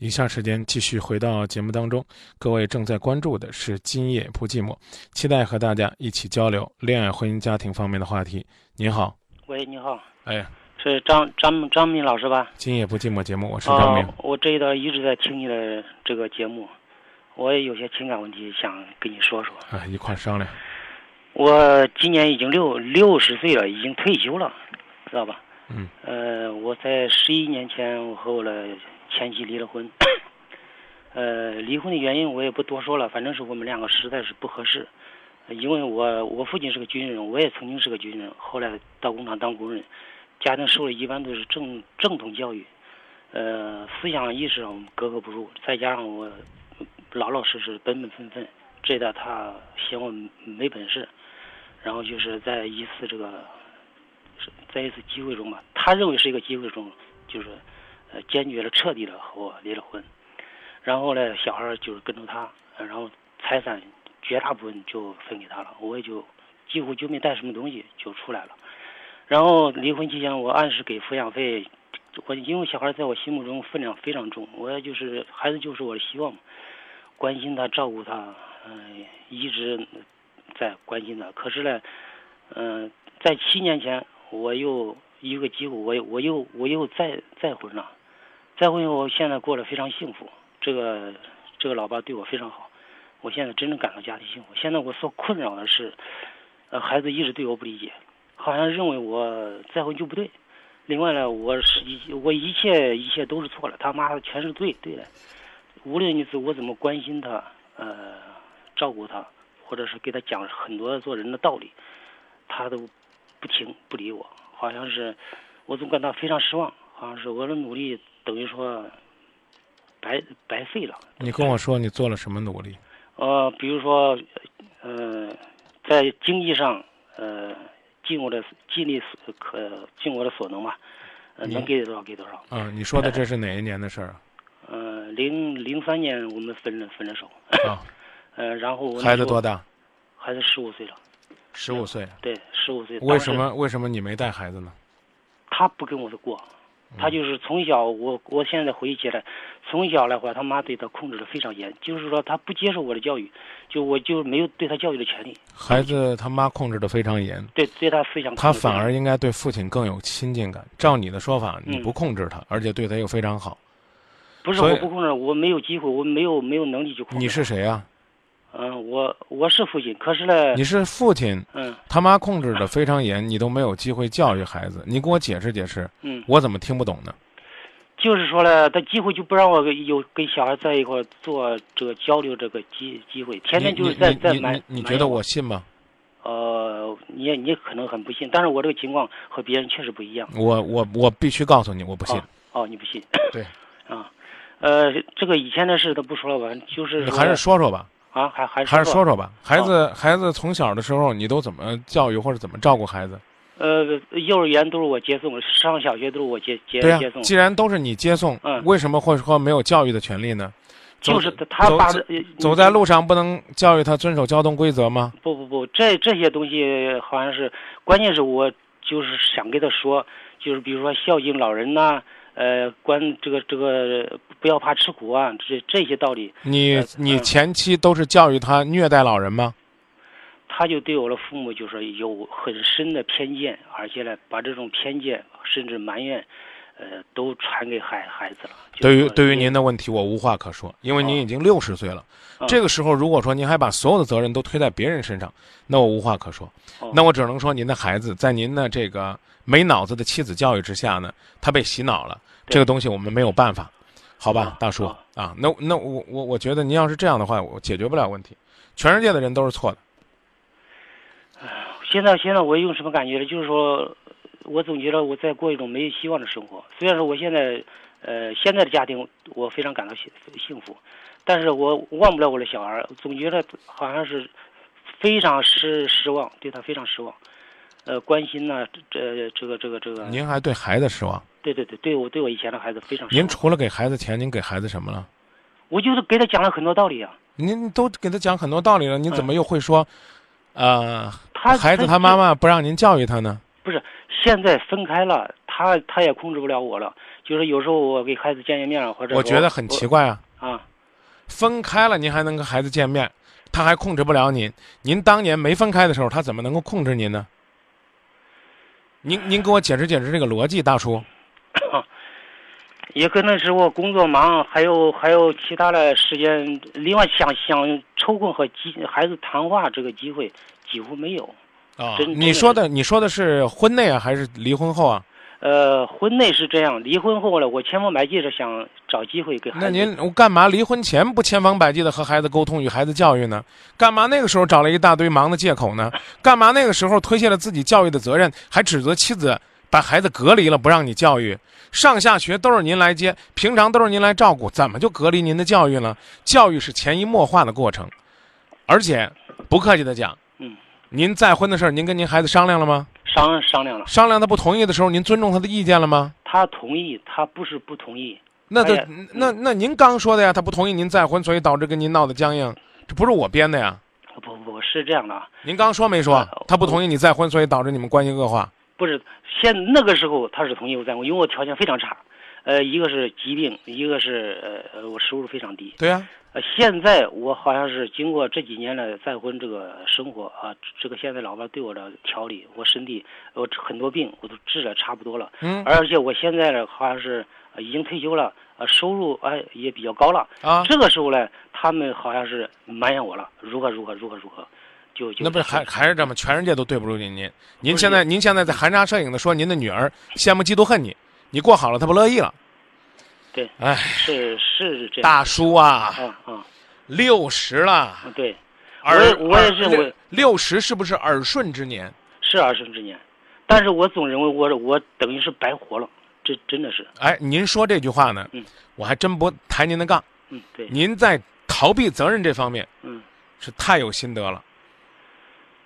以下时间继续回到节目当中，各位正在关注的是《今夜不寂寞》，期待和大家一起交流恋爱、婚姻、家庭方面的话题。您好，喂，你好，哎，是张张张明老师吧？《今夜不寂寞》节目，我是张明。哦，我这一段一直在听你的这个节目，我也有些情感问题想跟你说说。啊，一块商量。我今年已经六六十岁了，已经退休了，知道吧？嗯。呃，我在十一年前我和我的前妻离了婚。呃，离婚的原因我也不多说了，反正是我们两个实在是不合适。因为我我父亲是个军人，我也曾经是个军人，后来到工厂当工人，家庭受的一般都是正正统教育，呃，思想意识上格格不入，再加上我老老实实、本本分分，这点他嫌我没本事，然后就是在一次这个，在一次机会中吧，他认为是一个机会中，就是呃坚决的、彻底的和我离了婚，然后呢，小孩就是跟着他，然后财产绝大部分就分给他了，我也就几乎就没带什么东西就出来了。然后离婚期间，我按时给抚养费，我因为小孩在我心目中分量非常重，我也就是孩子就是我的希望嘛，关心他、照顾他，嗯、一直在关心他。可是呢，嗯、在七年前，我又一个机会，我我又我又再再婚了，再婚以后，现在过得非常幸福，这个这个老爸对我非常好。我现在真正感到家庭幸福。现在我所困扰的是，呃，孩子一直对我不理解，好像认为我再婚就不对。另外呢，我是一我一切一切都是错了，他妈的全是对对的。无论你是我怎么关心他，呃，照顾他，或者是给他讲很多做人的道理，他都不听不理我，好像是我总感到非常失望，好像是我的努力等于说白白费了。你跟我说你做了什么努力？呃，比如说，呃，在经济上，呃，尽我的尽力所可尽我的所能吧，呃，能给多少给多少。啊，你说的这是哪一年的事儿啊？呃，零零三年我们分了分了手，啊，呃，然后孩子多？大？孩子十五岁了，十五岁。对，十五岁。为什么为什么你没带孩子呢？他不跟我过？他就是从小，我我现在回忆起来，从小的话，他妈对他控制的非常严，就是说他不接受我的教育，就我就没有对他教育的权利，孩子他妈控制的非常严，对对他非常他反而应该对父亲更有亲近感。照你的说法，你嗯不控制他，而且对他又非常好。不是我不控制，我没有机会，我没有没有能力去控制。你是？谁啊？嗯，我我是父亲，可是呢，你是父亲，嗯他妈控制的非常严，你都没有机会教育孩子。你给我解释解释，嗯，我怎么听不懂呢？就是说呢，他机会就不让我有跟小孩在一块儿做这个交流这个机机会，天天就是在在埋你你觉得我信吗？呃，你也你可能很不信，但是我这个情况和别人确实不一样。我我我必须告诉你，我不信哦。哦，你不信？对，啊，呃，这个以前的事都不说了吧，就是你还是说说吧，啊，还还是还是说说说吧。孩子孩子从小的时候，你都怎么教育或者怎么照顾孩子？呃，幼儿园都是我接送，上小学都是我接接对呀、接送，既然都是你接送，嗯为什么会说没有教育的权利呢？就是他走在路上不能教育他遵守交通规则吗？不不不，这这些东西好像是，关键是我就是想跟他说，就是比如说孝敬老人呐、呃，关这个这个不要怕吃苦啊，这这些道理，你呃你嗯前期都是教育他虐待老人吗？他就对我的父母就是有很深的偏见，而且呢，把这种偏见甚至埋怨，呃，都传给孩孩子了。对于对于您的问题，我无话可说，因为您哦已经六十岁了。嗯这个时候，如果说您还把所有的责任都推在别人身上，那我无话可说。哦那我只能说，您的孩子在您的这个没脑子的妻子教育之下呢，他被洗脑了。这个东西我们没有办法，好吧哦，大叔哦啊？那那我我我觉得您要是这样的话，我解决不了问题。全世界的人都是错的。现在现在我用什么感觉呢？就是说，我总觉得我在过一种没有希望的生活。虽然说我现在，呃，现在的家庭我非常感到幸幸福，但是我忘不了我的小孩，总觉得好像是非常失失望，对他非常失望。呃，关心呢，这这个这个这个，您还对孩子失望？对对对，对我对我以前的孩子非常失望。您除了给孩子钱，您给孩子什么了？我就是给他讲了很多道理啊。您都给他讲很多道理了，您怎么又会说，呃，他孩子他妈妈不让您教育他呢？不是现在分开了，他他他也控制不了我了。就是有时候我给孩子见见面，或者我觉得很奇怪啊。啊，分开了您还能跟孩子见面，他还控制不了您。您当年没分开的时候，他怎么能够控制您呢？您您给我解释解释这个逻辑，大叔。也可能是我工作忙，还有还有其他的时间，另外想想抽空和机孩子谈话这个机会几乎没有。啊真，你说的你说的是婚内啊，还是离婚后啊？呃，婚内是这样，离婚后呢，我千方百计的想找机会给孩子。那您我干嘛离婚前不千方百计的和孩子沟通与孩子教育呢？干嘛那个时候找了一大堆忙的借口呢？干嘛那个时候推卸了自己教育的责任，还指责妻子把孩子隔离了不让你教育？上下学都是您来接，平常都是您来照顾，怎么就隔离您的教育了？教育是潜移默化的过程，而且不客气的讲，嗯，您再婚的事儿，您跟您孩子商量了吗？商商量了，商量他不同意的时候，您尊重他的意见了吗？他同意，他不是不同意。那就、哎那那您刚说的呀，他不同意您再婚，所以导致跟您闹得僵硬，这不是我编的呀。不不是这样的，啊，您刚说没说呃？他不同意你再婚，所以导致你们关系恶化。不是现那个时候他是同意我再婚，因为我条件非常差，呃，一个是疾病，一个是呃呃我收入非常低。对呀、呃，现在我好像是经过这几年的再婚这个生活啊，这个现在老伴对我的调理，我身体我很多病我都治的差不多了，嗯而且我现在呢好像是、呃已经退休了，呃，收入哎、也比较高了。啊，这个时候呢，他们好像是埋怨我了，如何如何如何如何，就就那不是还还是这么，全世界都对不住您您。您现在您现在在含沙射影的说您的女儿羡慕嫉妒恨你，你过好了他不乐意了。对，哎，是是这样。大叔啊，啊啊六十了，啊，对，耳也我也是认为六六十是不是耳顺之年？是耳顺之年，但是我总认为我我等于是白活了，这真的是，哎，您说这句话呢嗯，我还真不抬您的杠。嗯，对，您在逃避责任这方面嗯，是太有心得了。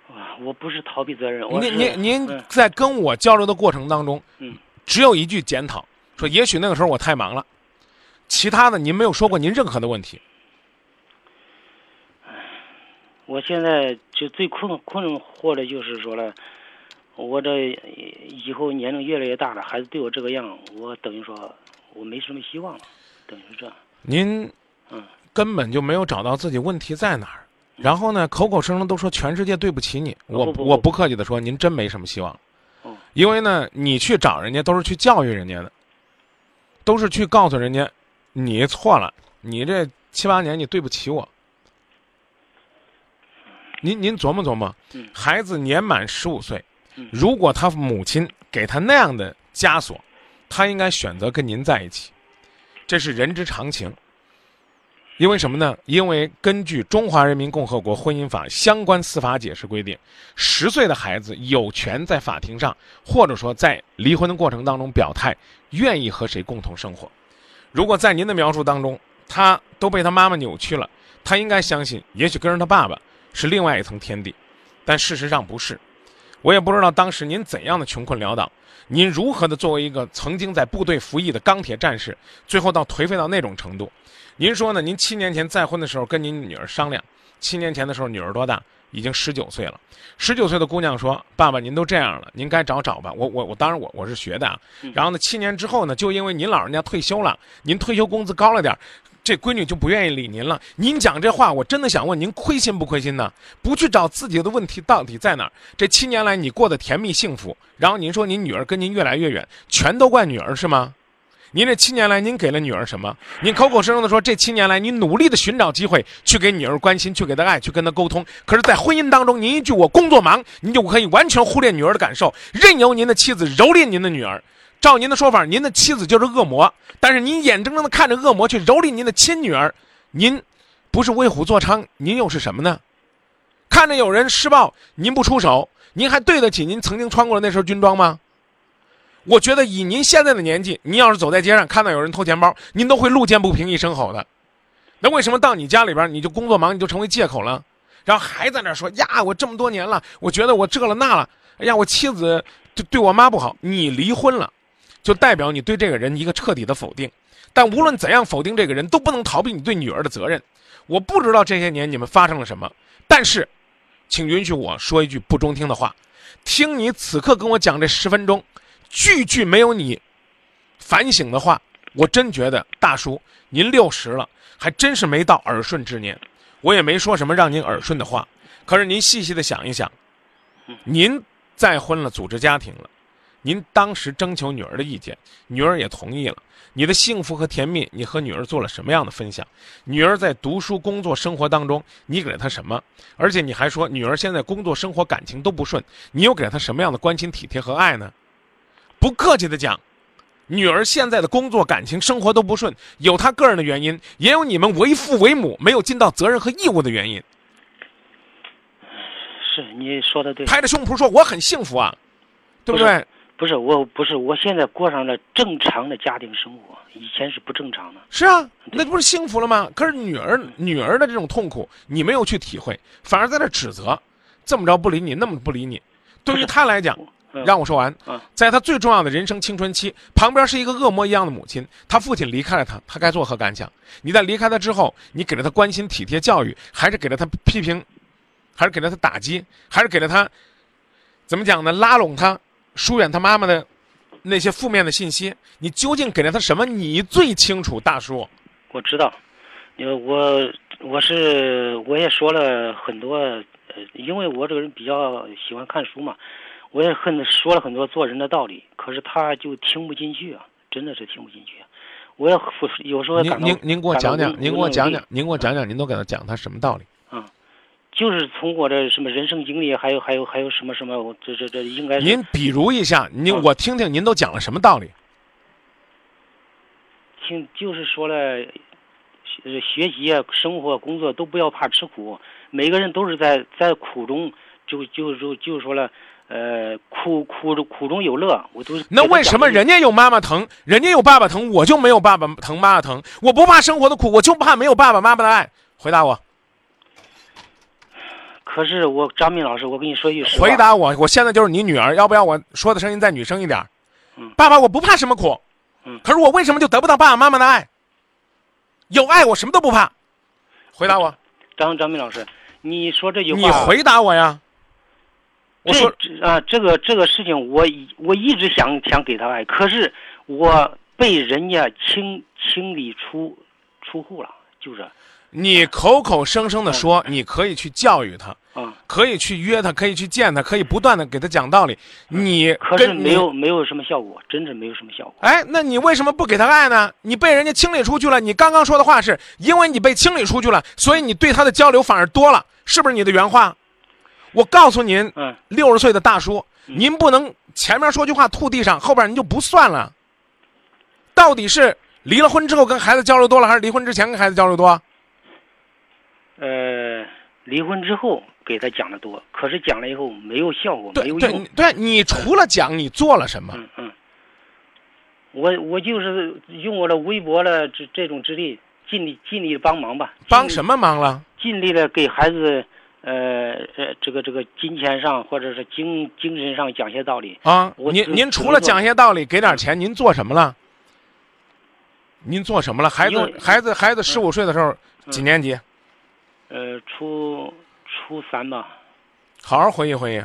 啊，我不是逃避责任，我您您您嗯在跟我交流的过程当中，嗯，只有一句检讨，说也许那个时候我太忙了，其他的您没有说过您任何的问题。我现在就最困困惑的就是说了，我这以后年龄越来越大了，孩子对我这个样，我等于说我没什么希望了，等于是这样，您嗯。根本就没有找到自己问题在哪儿，然后呢，口口声声都说全世界对不起你，我我不客气的说，您真没什么希望哦，因为呢，你去找人家都是去教育人家的，都是去告诉人家你错了，你这七八年你对不起我。您您琢磨琢磨嗯，孩子年满十五岁嗯，如果他母亲给他那样的枷锁，他应该选择跟您在一起，这是人之常情。因为什么呢？因为根据《中华人民共和国婚姻法》相关司法解释规定，十岁的孩子有权在法庭上，或者说在离婚的过程当中表态，愿意和谁共同生活。如果在您的描述当中，他都被他妈妈扭曲了，他应该相信，也许跟着他爸爸是另外一层天地，但事实上不是。我也不知道当时您怎样的穷困潦倒，您如何的作为一个曾经在部队服役的钢铁战士，最后到颓废到那种程度。您说呢？您七年前再婚的时候跟您女儿商量，七年前的时候女儿多大？已经十九岁了。十九岁的姑娘说：“爸爸，您都这样了，您该找找吧。我我我，当然我我是学的啊。然后呢，七年之后呢，就因为您老人家退休了，您退休工资高了点儿这闺女就不愿意理您了。您讲这话，我真的想问您亏心不亏心呢？不去找自己的问题到底在哪儿？这七年来你过得甜蜜幸福，然后您说您女儿跟您越来越远，全都怪女儿是吗？您这七年来，您给了女儿什么？您口口声声的说这七年来，您努力的寻找机会去给女儿关心，去给她爱，去跟她沟通。可是，在婚姻当中，您一句“我工作忙”，您就可以完全忽略女儿的感受，任由您的妻子蹂躏您的女儿。照您的说法，您的妻子就是恶魔，但是您眼睁睁的看着恶魔去蹂躏您的亲女儿，您不是为虎作伥，您又是什么呢？看着有人施暴，您不出手，您还对得起您曾经穿过的那身军装吗？我觉得以您现在的年纪，您要是走在街上看到有人偷钱包，您都会路见不平一声吼的。那为什么到你家里边你就工作忙，你就成为借口了？然后还在那说呀，我这么多年了，我觉得我这了那了，哎呀，我妻子对对我妈不好。你离婚了，就代表你对这个人一个彻底的否定。但无论怎样否定这个人，都不能逃避你对女儿的责任。我不知道这些年你们发生了什么，但是，请允许我说一句不中听的话。听你此刻跟我讲这十分钟，句句没有你反省的话，我真觉得大叔您六十了，还真是没到耳顺之年。我也没说什么让您耳顺的话，可是您细细的想一想，您再婚了，组织家庭了，您当时征求女儿的意见，女儿也同意了。你的幸福和甜蜜，你和女儿做了什么样的分享？女儿在读书、工作、生活当中，你给了她什么？而且你还说，女儿现在工作、生活、感情都不顺，你又给了她什么样的关心、体贴和爱呢？不客气的讲，女儿现在的工作、感情、生活都不顺，有她个人的原因，也有你们为父为母没有尽到责任和义务的原因。是你说的对，拍着胸脯说我很幸福啊，对不对？不是，我不是，我现在过上了正常的家庭生活，以前是不正常的。是啊，那不是幸福了吗？可是女儿女儿的这种痛苦，你没有去体会，反而在那指责，这么着不理你，那么不理你。对于他来讲，让我说完，在他最重要的人生青春期，旁边是一个恶魔一样的母亲，他父亲离开了他，他该作何感想？你在离开他之后，你给了他关心、体贴、教育，还是给了他批评，还是给了他打击，还是给了他怎么讲呢？拉拢他。疏远他妈妈的那些负面的信息，你究竟给了他什么？你最清楚，大叔。我知道，因为我我是我也说了很多，呃，因为我这个人比较喜欢看书嘛，我也很说了很多做人的道理，可是他就听不进去啊，真的是听不进去。我也有时候您您您给我讲讲，您给我讲讲，您给我讲讲，您都给他讲他什么道理？就是从我的什么人生经历，还有还有还有什么什么，这这这应该。您比如一下，您我听听，您都讲了什么道理？听就是说了，呃，学习啊，生活工作都不要怕吃苦，每个人都是在在苦中，就就就就说了，呃，苦苦苦中有乐，我都。那为什么人家有妈妈疼，人家有爸爸疼，我就没有爸爸疼妈妈疼？我不怕生活的苦，我就怕没有爸爸妈妈的爱。回答我。可是我张明老师，我跟你说一句实话。回答我，我现在就是你女儿，要不要我说的声音再女生一点？嗯。爸爸，我不怕什么苦。嗯。可是我为什么就得不到爸爸妈妈的爱？有爱，我什么都不怕。回答我。张张明老师，你说这句话。你回答我呀。我说啊，这个这个事情，我我一直想想给他爱，可是我被人家清清理出出户了，就是。你口口声声的说你可以去教育他，啊，可以去约他，可以去见他，可以不断的给他讲道理。你可是没有没有什么效果，真的没有什么效果。哎，那你为什么不给他爱呢？你被人家清理出去了，你刚刚说的话是因为你被清理出去了，所以你对他的交流反而多了，是不是你的原话？我告诉您，嗯，六十岁的大叔，您不能前面说句话吐地上，后边您就不算了。到底是离了婚之后跟孩子交流多了，还是离婚之前跟孩子交流多？呃，离婚之后给他讲的多，可是讲了以后没有效果，没有用。对，你除了讲，你做了什么？嗯嗯。我我就是用我的微薄的这这种之力，尽力尽力帮忙吧。帮什么忙了？尽力的给孩子，呃呃，这个这个金钱上或者是精精神上讲些道理。啊，您您除了讲些道理，给点钱，您做什么了？您做什么了？孩子孩子孩子十五岁的时候几年级？呃，初初三吧，好好回忆回忆。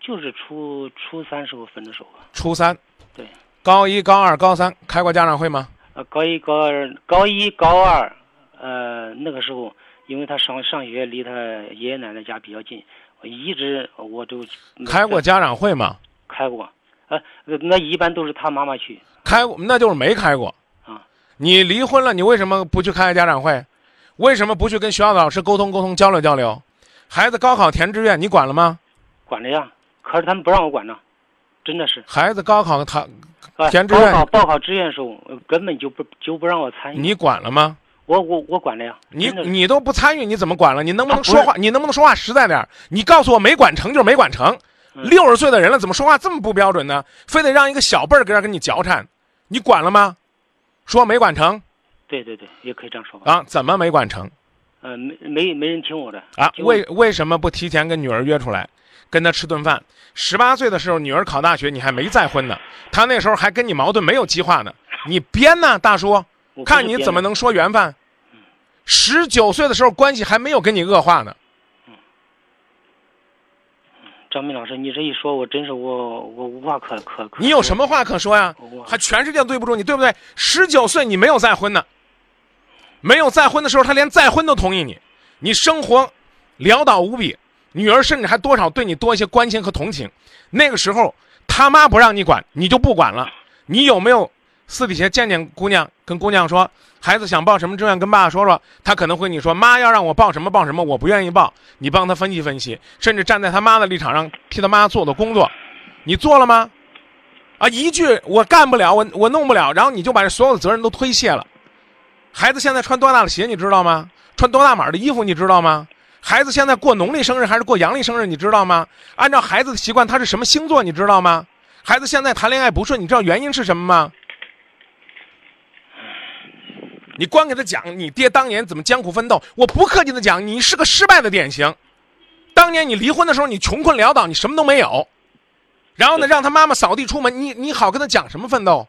就是初初三时候分的手。初三。对。高一、高二、高三开过家长会吗？呃，高一、高二、高一、高二，呃，那个时候，因为他上上学离他爷爷奶奶家比较近，我一直我都。开过家长会吗？开过，呃，那一般都是他妈妈去。开过，那就是没开过。啊。你离婚了，你为什么不去开家长会？为什么不去跟学校的老师沟通沟通交流交流？孩子高考填志愿，你管了吗？管了呀，可是他们不让我管呢，真的是。孩子高考他填志愿，报考报考志愿时候根本就不就不让我参与。你管了吗？我我我管了呀。你你都不参与，你怎么管了？你能不能说话？你能不能说话实在点？你告诉我没管成就是没管成。六十岁的人了，怎么说话这么不标准呢？非得让一个小辈儿搁这跟你矫缠，你管了吗？说没管成。对对对，也可以这样说啊？怎么没管成？呃，没没没人听我的啊？为为什么不提前跟女儿约出来，跟她吃顿饭？十八岁的时候，女儿考大学，你还没再婚呢，她那时候还跟你矛盾，没有激化呢，你编呢，大叔？看你怎么能说缘分？十九岁的时候，关系还没有跟你恶化呢。张明老师，你这一说，我真是我我无话可可可。你有什么话可说呀？我还全世界对不住你，对不对？十九岁你没有再婚呢，没有再婚的时候，他连再婚都同意你，你生活潦倒无比，女儿甚至还多少对你多一些关心和同情。那个时候他妈不让你管，你就不管了。你有没有私底下见见姑娘，跟姑娘说孩子想报什么志愿，跟爸爸说说，他可能会你说妈要让我报什么报什么，我不愿意报，你帮他分析分析，甚至站在他妈的立场上替他妈做的工作，你做了吗？啊，一句我干不了，我我弄不了，然后你就把这所有的责任都推卸了。孩子现在穿多大的鞋，你知道吗？穿多大码的衣服，你知道吗？孩子现在过农历生日还是过阳历生日，你知道吗？按照孩子的习惯，他是什么星座，你知道吗？孩子现在谈恋爱不顺，你知道原因是什么吗？你光给他讲你爹当年怎么艰苦奋斗，我不客气的讲，你是个失败的典型。当年你离婚的时候，你穷困潦倒，你什么都没有。然后呢，让他妈妈扫地出门，你你好跟他讲什么奋斗？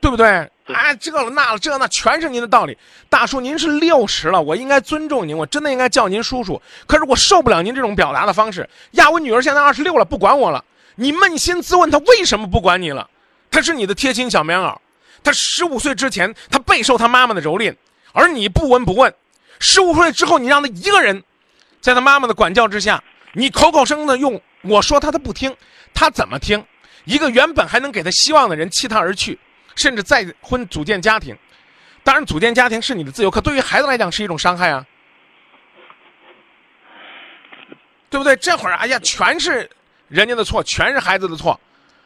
对不对？对啊，这了那了，这那全是您的道理。大叔，您是六十了，我应该尊重您，我真的应该叫您叔叔。可是我受不了您这种表达的方式。呀，我女儿现在二十六了，不管我了。你扪心自问，她为什么不管你了？她是你的贴心小棉袄。他十五岁之前，他备受他妈妈的蹂躏，而你不闻不问。十五岁之后，你让他一个人，在他妈妈的管教之下，你口口声声的用我说他，他不听，他怎么听？一个原本还能给他希望的人弃他而去，甚至再婚组建家庭。当然，组建家庭是你的自由，可对于孩子来讲是一种伤害啊，对不对？这会儿，哎呀，全是人家的错，全是孩子的错，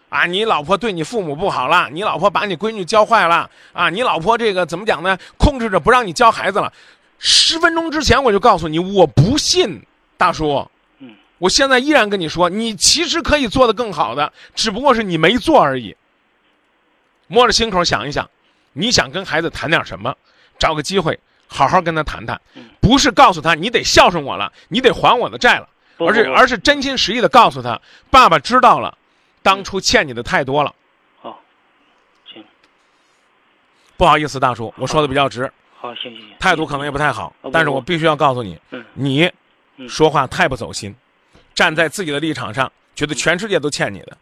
啊，你老婆对你父母不好了，你老婆把你闺女教坏了，啊，你老婆这个怎么讲呢？控制着不让你教孩子了。十分钟之前我就告诉你，我不信，大叔。嗯，我现在依然跟你说，你其实可以做得更好的，只不过是你没做而已。摸着心口想一想，你想跟孩子谈点什么？找个机会好好跟他谈谈，不是告诉他你得孝顺我了，你得还我的债了，而是而是真心实意的告诉他，爸爸知道了，当初欠你的太多了。好，行，不好意思，大叔，我说的比较直，好，行行行，态度可能也不太好但是我必须要告诉你，嗯你嗯说话太不走心，站在自己的立场上，觉得全世界都欠你的，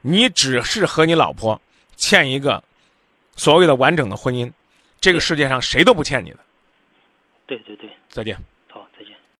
你只是和你老婆欠一个所谓的完整的婚姻，这个世界上谁都不欠你的。对对对。再见。